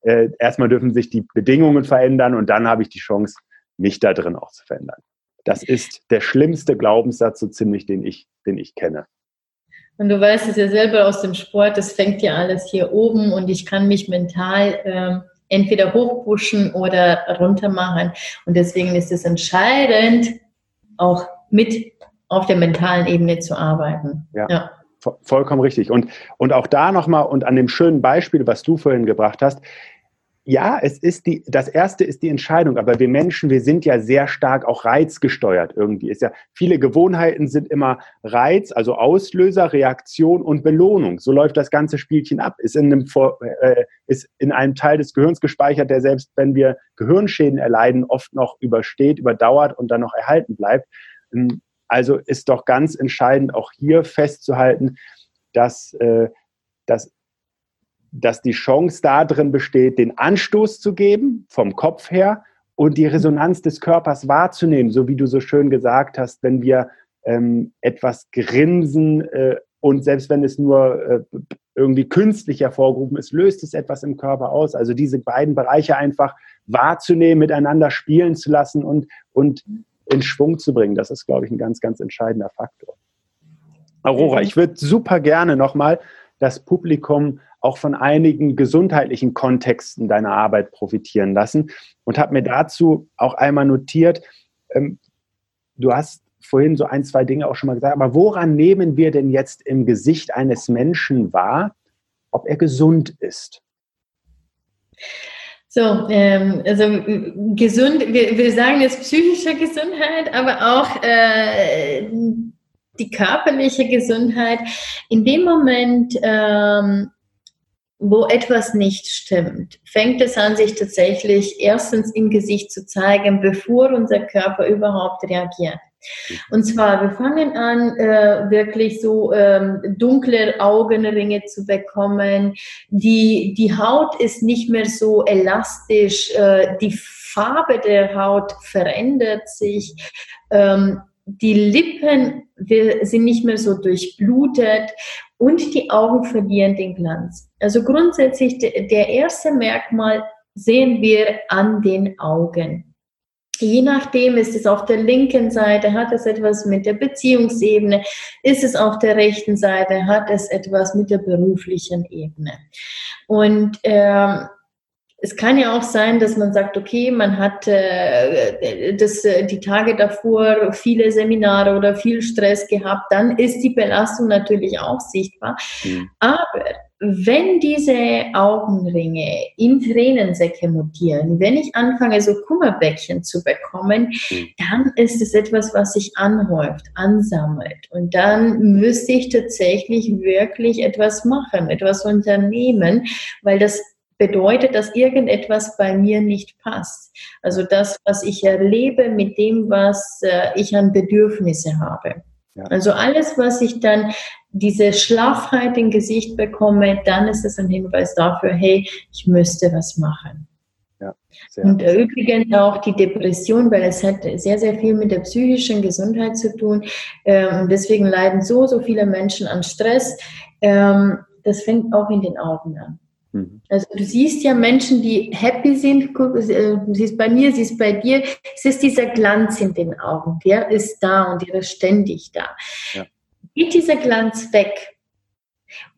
äh, erstmal dürfen sich die Bedingungen verändern und dann habe ich die Chance, mich da drin auch zu verändern. Das ist der schlimmste Glaubenssatz, so ziemlich, den ich, den ich kenne. Und du weißt es ja selber aus dem Sport, das fängt ja alles hier oben und ich kann mich mental ähm, entweder hochpushen oder runter machen. Und deswegen ist es entscheidend, auch mit auf der mentalen Ebene zu arbeiten. Ja. ja. Vollkommen richtig. Und, und auch da nochmal und an dem schönen Beispiel, was du vorhin gebracht hast, ja, es ist die, das erste ist die Entscheidung, aber wir Menschen, wir sind ja sehr stark auch reizgesteuert irgendwie. Ist ja, viele Gewohnheiten sind immer Reiz, also Auslöser, Reaktion und Belohnung. So läuft das ganze Spielchen ab. Ist in einem, äh, ist in einem Teil des Gehirns gespeichert, der selbst wenn wir Gehirnschäden erleiden, oft noch übersteht, überdauert und dann noch erhalten bleibt. Also ist doch ganz entscheidend auch hier festzuhalten, dass, äh, dass, dass die Chance darin besteht, den Anstoß zu geben, vom Kopf her, und die Resonanz des Körpers wahrzunehmen, so wie du so schön gesagt hast, wenn wir ähm, etwas grinsen äh, und selbst wenn es nur äh, irgendwie künstlich hervorgerufen ist, löst es etwas im Körper aus. Also diese beiden Bereiche einfach wahrzunehmen, miteinander spielen zu lassen und, und in Schwung zu bringen. Das ist, glaube ich, ein ganz, ganz entscheidender Faktor. Aurora, ich würde super gerne nochmal das Publikum auch von einigen gesundheitlichen Kontexten deiner Arbeit profitieren lassen und habe mir dazu auch einmal notiert, ähm, du hast vorhin so ein, zwei Dinge auch schon mal gesagt, aber woran nehmen wir denn jetzt im Gesicht eines Menschen wahr, ob er gesund ist? So, ähm, also gesund, wir, wir sagen jetzt psychische Gesundheit, aber auch äh, die körperliche Gesundheit. In dem Moment, ähm, wo etwas nicht stimmt, fängt es an, sich tatsächlich erstens im Gesicht zu zeigen, bevor unser Körper überhaupt reagiert. Und zwar, wir fangen an, äh, wirklich so ähm, dunkle Augenringe zu bekommen. Die, die Haut ist nicht mehr so elastisch. Äh, die Farbe der Haut verändert sich. Ähm, die Lippen wir, sind nicht mehr so durchblutet und die Augen verlieren den Glanz. Also grundsätzlich der erste Merkmal sehen wir an den Augen. Je nachdem ist es auf der linken Seite, hat es etwas mit der Beziehungsebene, ist es auf der rechten Seite, hat es etwas mit der beruflichen Ebene. Und ähm, es kann ja auch sein, dass man sagt, okay, man hat äh, das, die Tage davor viele Seminare oder viel Stress gehabt, dann ist die Belastung natürlich auch sichtbar. Mhm. Aber wenn diese Augenringe in Tränensäcke mutieren, wenn ich anfange, so Kummerbäckchen zu bekommen, mhm. dann ist es etwas, was sich anhäuft, ansammelt. Und dann müsste ich tatsächlich wirklich etwas machen, etwas unternehmen, weil das bedeutet, dass irgendetwas bei mir nicht passt. Also das, was ich erlebe mit dem, was äh, ich an Bedürfnisse habe. Ja. Also alles, was ich dann diese Schlaffheit im Gesicht bekomme, dann ist es ein Hinweis dafür, hey, ich müsste was machen. Ja, und übrigens auch die Depression, weil es hat sehr, sehr viel mit der psychischen Gesundheit zu tun. Ähm, und deswegen leiden so, so viele Menschen an Stress. Ähm, das fängt auch in den Augen an. Mhm. Also du siehst ja Menschen, die happy sind, äh, du siehst bei mir, siehst bei dir, es ist dieser Glanz in den Augen, der ist da und der ist ständig da. Ja. Geht dieser Glanz weg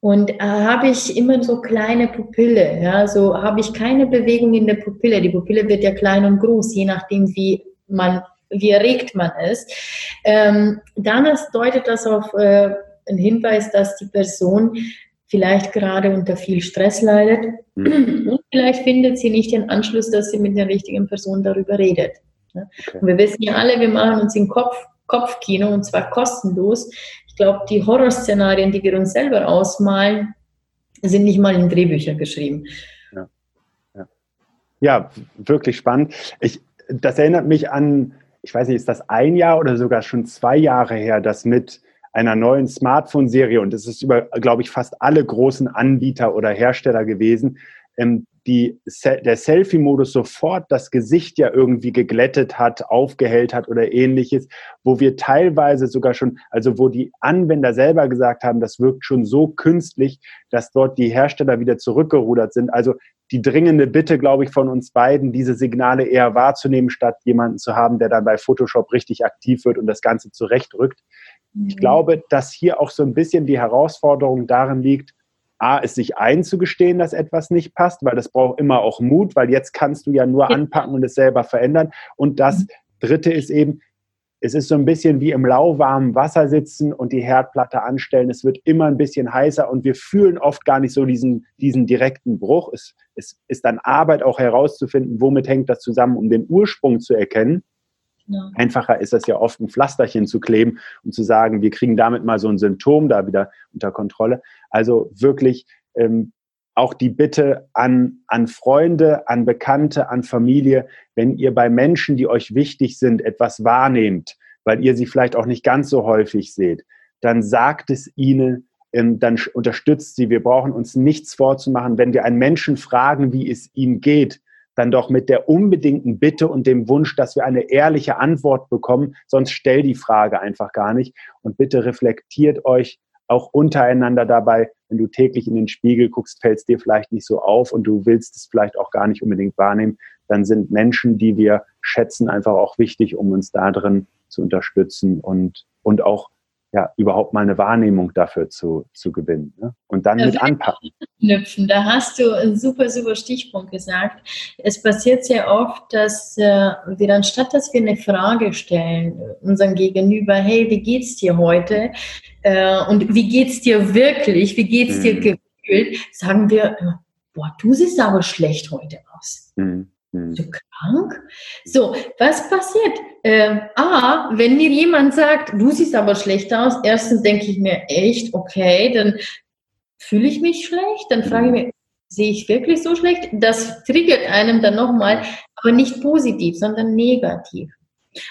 und äh, habe ich immer so kleine Pupille, ja, so habe ich keine Bewegung in der Pupille. Die Pupille wird ja klein und groß, je nachdem wie man, wie erregt man ist. Ähm, dann deutet das auf äh, einen Hinweis, dass die Person vielleicht gerade unter viel Stress leidet mhm. und vielleicht findet sie nicht den Anschluss, dass sie mit der richtigen Person darüber redet. Okay. Und wir wissen ja alle, wir machen uns im Kopf, Kopfkino und zwar kostenlos. Ich glaube, die Horrorszenarien, die wir uns selber ausmalen, sind nicht mal in Drehbücher geschrieben. Ja, ja. ja wirklich spannend. Ich, das erinnert mich an, ich weiß nicht, ist das ein Jahr oder sogar schon zwei Jahre her, dass mit einer neuen Smartphone-Serie, und das ist über, glaube ich, fast alle großen Anbieter oder Hersteller gewesen, ähm, die, der Selfie-Modus sofort das Gesicht ja irgendwie geglättet hat, aufgehellt hat oder ähnliches, wo wir teilweise sogar schon, also wo die Anwender selber gesagt haben, das wirkt schon so künstlich, dass dort die Hersteller wieder zurückgerudert sind. Also die dringende Bitte, glaube ich, von uns beiden, diese Signale eher wahrzunehmen, statt jemanden zu haben, der dann bei Photoshop richtig aktiv wird und das Ganze zurechtrückt. Ich mhm. glaube, dass hier auch so ein bisschen die Herausforderung darin liegt, A, es sich einzugestehen, dass etwas nicht passt, weil das braucht immer auch Mut, weil jetzt kannst du ja nur anpacken und es selber verändern. Und das mhm. Dritte ist eben, es ist so ein bisschen wie im lauwarmen Wasser sitzen und die Herdplatte anstellen. Es wird immer ein bisschen heißer und wir fühlen oft gar nicht so diesen, diesen direkten Bruch. Es, es ist dann Arbeit auch herauszufinden, womit hängt das zusammen, um den Ursprung zu erkennen. Ja. Einfacher ist es ja oft, ein Pflasterchen zu kleben und zu sagen, wir kriegen damit mal so ein Symptom da wieder unter Kontrolle. Also wirklich ähm, auch die Bitte an, an Freunde, an Bekannte, an Familie, wenn ihr bei Menschen, die euch wichtig sind, etwas wahrnehmt, weil ihr sie vielleicht auch nicht ganz so häufig seht, dann sagt es ihnen, ähm, dann unterstützt sie. Wir brauchen uns nichts vorzumachen. Wenn wir einen Menschen fragen, wie es ihm geht, dann doch mit der unbedingten Bitte und dem Wunsch, dass wir eine ehrliche Antwort bekommen. Sonst stell die Frage einfach gar nicht. Und bitte reflektiert euch auch untereinander dabei. Wenn du täglich in den Spiegel guckst, fällt es dir vielleicht nicht so auf und du willst es vielleicht auch gar nicht unbedingt wahrnehmen. Dann sind Menschen, die wir schätzen, einfach auch wichtig, um uns da drin zu unterstützen und, und auch ja, überhaupt mal eine Wahrnehmung dafür zu, zu gewinnen. Ne? Und dann mit anpacken. Knüpfen. Da hast du einen super, super Stichpunkt gesagt. Es passiert sehr oft, dass äh, wir anstatt, dass wir eine Frage stellen, unseren Gegenüber, hey, wie geht's dir heute? Äh, und wie geht's dir wirklich? Wie geht's mhm. dir gefühlt? Sagen wir, boah, du siehst aber schlecht heute aus. Mhm. Hm. Du krank? So, was passiert? Ähm, A, wenn mir jemand sagt, du siehst aber schlecht aus, erstens denke ich mir, echt, okay, dann fühle ich mich schlecht, dann frage ich hm. mich, sehe ich wirklich so schlecht? Das triggert einem dann nochmal, aber nicht positiv, sondern negativ.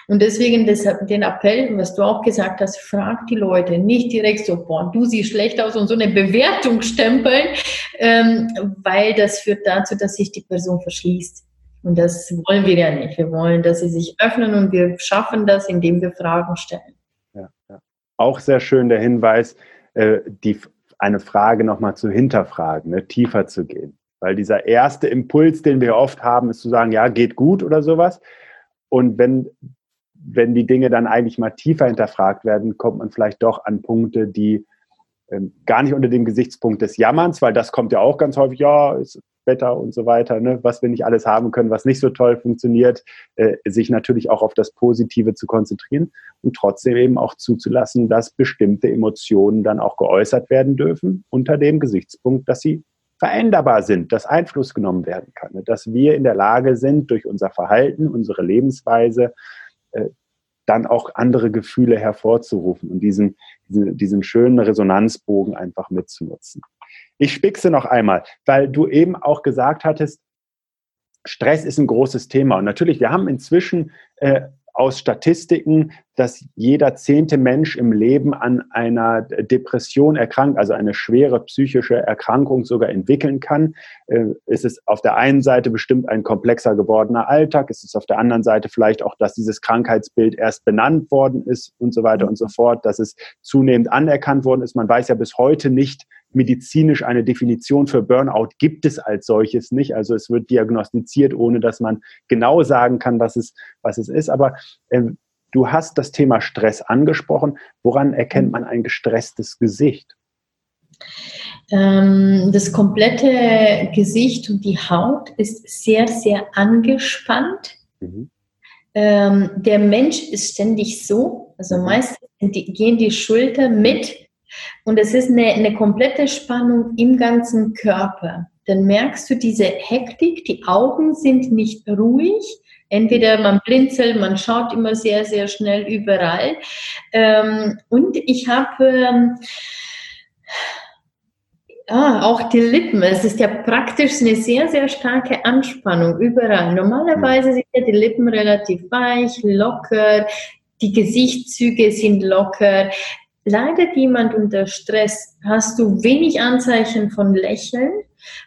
Und deswegen deshalb den Appell, was du auch gesagt hast, frag die Leute nicht direkt so, boah, du siehst schlecht aus und so eine Bewertung stempeln, ähm, weil das führt dazu, dass sich die Person verschließt. Und das wollen wir ja nicht. Wir wollen, dass sie sich öffnen und wir schaffen das, indem wir Fragen stellen. Ja, ja. Auch sehr schön der Hinweis, äh, die, eine Frage nochmal zu hinterfragen, ne, tiefer zu gehen. Weil dieser erste Impuls, den wir oft haben, ist zu sagen, ja, geht gut oder sowas. und wenn, wenn die Dinge dann eigentlich mal tiefer hinterfragt werden, kommt man vielleicht doch an Punkte, die ähm, gar nicht unter dem Gesichtspunkt des Jammerns, weil das kommt ja auch ganz häufig, ja, ist Wetter und so weiter, ne, was wir nicht alles haben können, was nicht so toll funktioniert, äh, sich natürlich auch auf das Positive zu konzentrieren und trotzdem eben auch zuzulassen, dass bestimmte Emotionen dann auch geäußert werden dürfen, unter dem Gesichtspunkt, dass sie veränderbar sind, dass Einfluss genommen werden kann, ne, dass wir in der Lage sind, durch unser Verhalten, unsere Lebensweise, äh, dann auch andere Gefühle hervorzurufen und diesen, diesen, diesen schönen Resonanzbogen einfach mitzunutzen. Ich spickse noch einmal, weil du eben auch gesagt hattest, Stress ist ein großes Thema. Und natürlich, wir haben inzwischen äh, aus Statistiken, dass jeder zehnte Mensch im Leben an einer Depression erkrankt, also eine schwere psychische Erkrankung sogar entwickeln kann. Äh, es ist auf der einen Seite bestimmt ein komplexer gewordener Alltag, es ist auf der anderen Seite vielleicht auch, dass dieses Krankheitsbild erst benannt worden ist und so weiter und so fort, dass es zunehmend anerkannt worden ist. Man weiß ja bis heute nicht, medizinisch eine Definition für Burnout gibt es als solches nicht. Also es wird diagnostiziert, ohne dass man genau sagen kann, was es, was es ist. Aber äh, du hast das Thema Stress angesprochen. Woran erkennt man ein gestresstes Gesicht? Ähm, das komplette Gesicht und die Haut ist sehr, sehr angespannt. Mhm. Ähm, der Mensch ist ständig so. Also mhm. meistens gehen die Schultern mit und es ist eine, eine komplette Spannung im ganzen Körper. Dann merkst du diese Hektik, die Augen sind nicht ruhig. Entweder man blinzelt, man schaut immer sehr, sehr schnell überall. Ähm, und ich habe ähm, ah, auch die Lippen. Es ist ja praktisch eine sehr, sehr starke Anspannung überall. Normalerweise sind ja die Lippen relativ weich, locker. Die Gesichtszüge sind locker leidet jemand unter Stress, hast du wenig Anzeichen von Lächeln,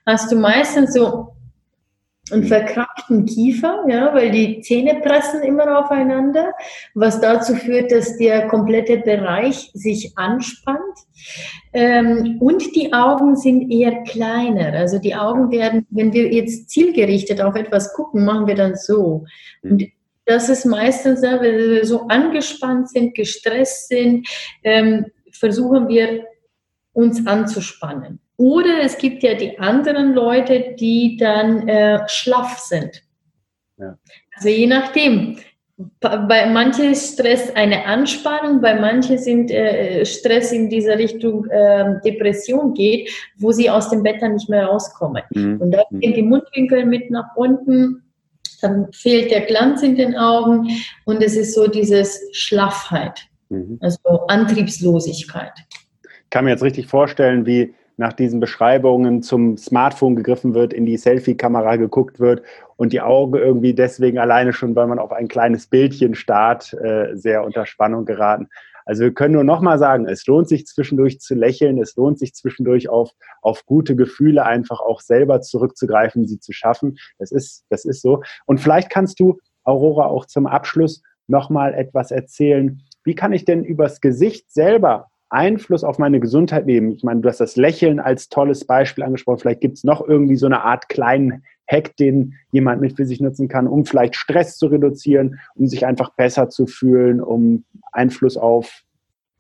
hast du meistens so einen verkrampften Kiefer, ja, weil die Zähne pressen immer aufeinander, was dazu führt, dass der komplette Bereich sich anspannt. Ähm, und die Augen sind eher kleiner. Also die Augen werden, wenn wir jetzt zielgerichtet auf etwas gucken, machen wir dann so. Und das ist meistens, wenn wir so angespannt sind, gestresst sind, ähm, versuchen wir uns anzuspannen. Oder es gibt ja die anderen Leute, die dann äh, schlaff sind. Ja. Also je nachdem. Bei manchen ist Stress eine Anspannung, bei manchen sind äh, Stress in dieser Richtung äh, Depression geht, wo sie aus dem Bett dann nicht mehr rauskommen. Mhm. Und da gehen die Mundwinkel mit nach unten dann fehlt der Glanz in den Augen und es ist so dieses Schlaffheit, mhm. also Antriebslosigkeit. Ich kann mir jetzt richtig vorstellen, wie nach diesen Beschreibungen zum Smartphone gegriffen wird, in die Selfie-Kamera geguckt wird und die Augen irgendwie deswegen alleine schon, weil man auf ein kleines Bildchen starrt, äh, sehr unter Spannung geraten. Also wir können nur nochmal sagen, es lohnt sich zwischendurch zu lächeln, es lohnt sich zwischendurch auf, auf gute Gefühle einfach auch selber zurückzugreifen, sie zu schaffen. Das ist, das ist so. Und vielleicht kannst du, Aurora, auch zum Abschluss nochmal etwas erzählen. Wie kann ich denn übers Gesicht selber Einfluss auf meine Gesundheit nehmen? Ich meine, du hast das Lächeln als tolles Beispiel angesprochen. Vielleicht gibt es noch irgendwie so eine Art kleinen Hack, den jemand mit für sich nutzen kann, um vielleicht Stress zu reduzieren, um sich einfach besser zu fühlen, um Einfluss auf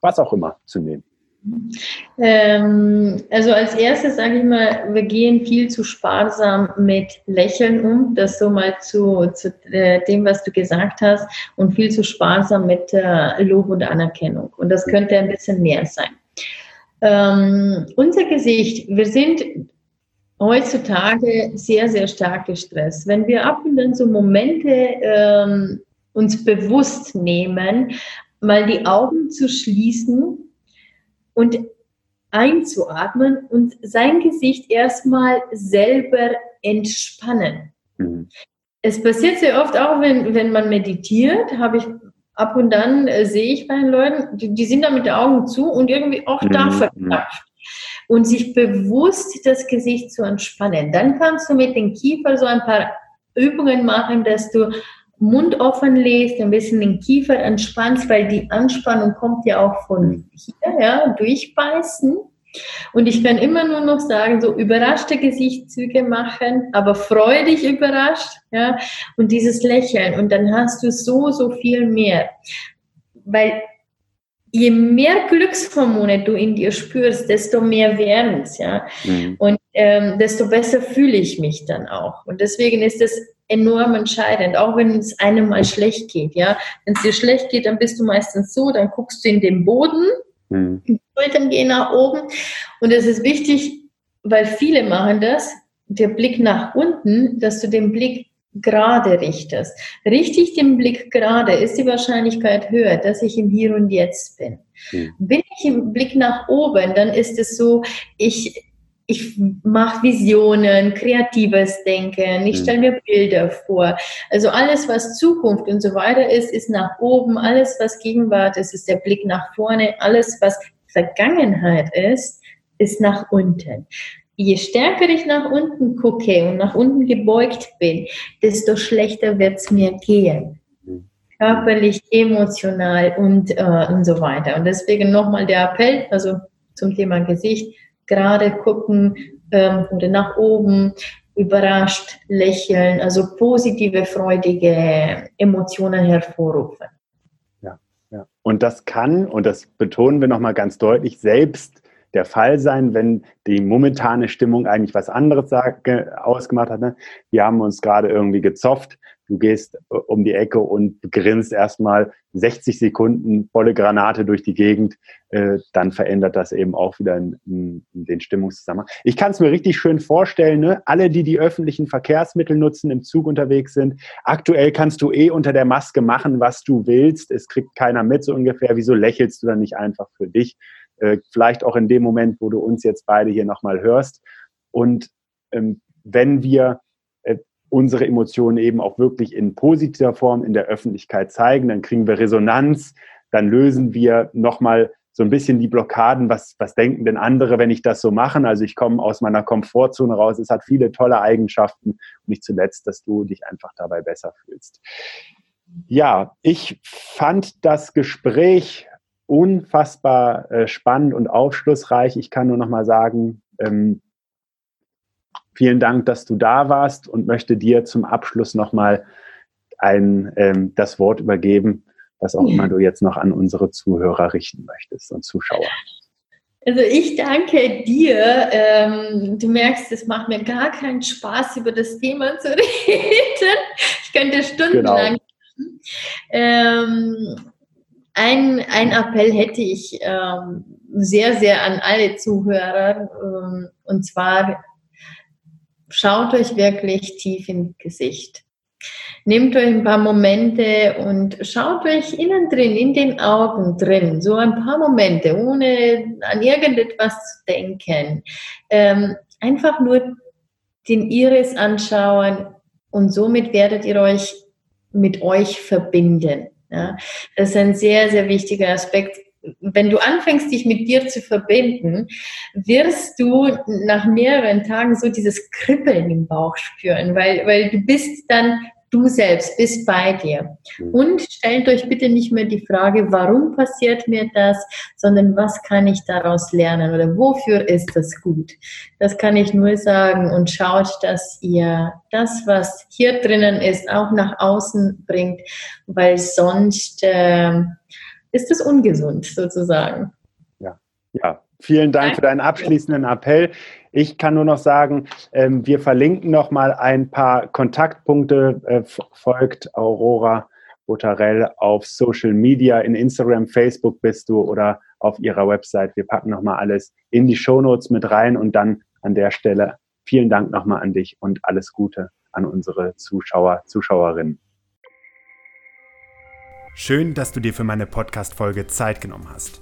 was auch immer zu nehmen? Ähm, also als erstes sage ich mal, wir gehen viel zu sparsam mit Lächeln um, das so mal zu, zu äh, dem, was du gesagt hast, und viel zu sparsam mit äh, Lob und Anerkennung. Und das könnte ein bisschen mehr sein. Ähm, unser Gesicht, wir sind heutzutage sehr, sehr stark gestresst. Wenn wir ab und an so Momente ähm, uns bewusst nehmen, mal die Augen zu schließen und einzuatmen und sein Gesicht erstmal selber entspannen. Mhm. Es passiert sehr oft auch, wenn, wenn man meditiert, habe ich ab und dann äh, sehe ich bei den Leuten, die, die, sind da mit den Augen zu und irgendwie auch da mhm. Und sich bewusst das Gesicht zu entspannen. Dann kannst du mit dem Kiefer so ein paar Übungen machen, dass du Mund offen lässt, ein bisschen den Kiefer entspannst, weil die Anspannung kommt ja auch von hier, ja, durchbeißen. Und ich kann immer nur noch sagen, so überraschte Gesichtszüge machen, aber freudig überrascht, ja, und dieses Lächeln. Und dann hast du so, so viel mehr. Weil je mehr Glückshormone du in dir spürst, desto mehr werden es, ja. Mhm. Und ähm, desto besser fühle ich mich dann auch. Und deswegen ist es enorm entscheidend, auch wenn es einem mal schlecht geht, ja. Wenn es dir schlecht geht, dann bist du meistens so, dann guckst du in den Boden, mhm. die Schultern gehen nach oben. Und es ist wichtig, weil viele machen das, der Blick nach unten, dass du den Blick gerade richtest. Richtig den Blick gerade, ist die Wahrscheinlichkeit höher, dass ich im Hier und Jetzt bin. Mhm. Bin ich im Blick nach oben, dann ist es so, ich, ich mache Visionen, kreatives Denken, ich hm. stelle mir Bilder vor. Also alles, was Zukunft und so weiter ist, ist nach oben. Alles, was Gegenwart ist, ist der Blick nach vorne. Alles, was Vergangenheit ist, ist nach unten je stärker ich nach unten gucke und nach unten gebeugt bin, desto schlechter wird es mir gehen. Körperlich, emotional und, äh, und so weiter. Und deswegen nochmal der Appell, also zum Thema Gesicht, gerade gucken ähm, oder nach oben, überrascht, lächeln, also positive, freudige Emotionen hervorrufen. Ja, ja. Und das kann, und das betonen wir nochmal ganz deutlich, selbst der Fall sein, wenn die momentane Stimmung eigentlich was anderes ausgemacht hat. Ne? Wir haben uns gerade irgendwie gezofft. Du gehst äh, um die Ecke und grinst erstmal 60 Sekunden volle Granate durch die Gegend. Äh, dann verändert das eben auch wieder in, in den Stimmungszusammenhang. Ich kann es mir richtig schön vorstellen. Ne? Alle, die die öffentlichen Verkehrsmittel nutzen, im Zug unterwegs sind. Aktuell kannst du eh unter der Maske machen, was du willst. Es kriegt keiner mit so ungefähr. Wieso lächelst du dann nicht einfach für dich? Äh, vielleicht auch in dem Moment, wo du uns jetzt beide hier nochmal hörst. Und ähm, wenn wir äh, unsere Emotionen eben auch wirklich in positiver Form in der Öffentlichkeit zeigen, dann kriegen wir Resonanz, dann lösen wir nochmal so ein bisschen die Blockaden, was, was denken denn andere, wenn ich das so mache? Also ich komme aus meiner Komfortzone raus. Es hat viele tolle Eigenschaften und nicht zuletzt, dass du dich einfach dabei besser fühlst. Ja, ich fand das Gespräch unfassbar äh, spannend und aufschlussreich. Ich kann nur noch mal sagen, ähm, vielen Dank, dass du da warst und möchte dir zum Abschluss noch mal ein, ähm, das Wort übergeben, was auch immer du jetzt noch an unsere Zuhörer richten möchtest und Zuschauer. Also ich danke dir. Ähm, du merkst, es macht mir gar keinen Spaß, über das Thema zu reden. Ich könnte stundenlang. Genau. Ähm, ein, ein Appell hätte ich ähm, sehr, sehr an alle Zuhörer. Ähm, und zwar, schaut euch wirklich tief ins Gesicht. Nehmt euch ein paar Momente und schaut euch innen drin, in den Augen drin, so ein paar Momente, ohne an irgendetwas zu denken. Ähm, einfach nur den Iris anschauen und somit werdet ihr euch mit euch verbinden. Ja, das ist ein sehr, sehr wichtiger Aspekt. Wenn du anfängst, dich mit dir zu verbinden, wirst du nach mehreren Tagen so dieses Kribbeln im Bauch spüren, weil, weil du bist dann du selbst bist bei dir. Mhm. Und stellt euch bitte nicht mehr die Frage, warum passiert mir das, sondern was kann ich daraus lernen oder wofür ist das gut. Das kann ich nur sagen und schaut, dass ihr das, was hier drinnen ist, auch nach außen bringt, weil sonst äh, ist es ungesund sozusagen. Ja, ja. Vielen Dank für deinen abschließenden Appell. Ich kann nur noch sagen, ähm, wir verlinken noch mal ein paar Kontaktpunkte. Äh, folgt Aurora Botarell auf Social Media, in Instagram, Facebook bist du oder auf ihrer Website. Wir packen noch mal alles in die Shownotes mit rein und dann an der Stelle vielen Dank noch mal an dich und alles Gute an unsere Zuschauer, Zuschauerinnen. Schön, dass du dir für meine Podcast-Folge Zeit genommen hast.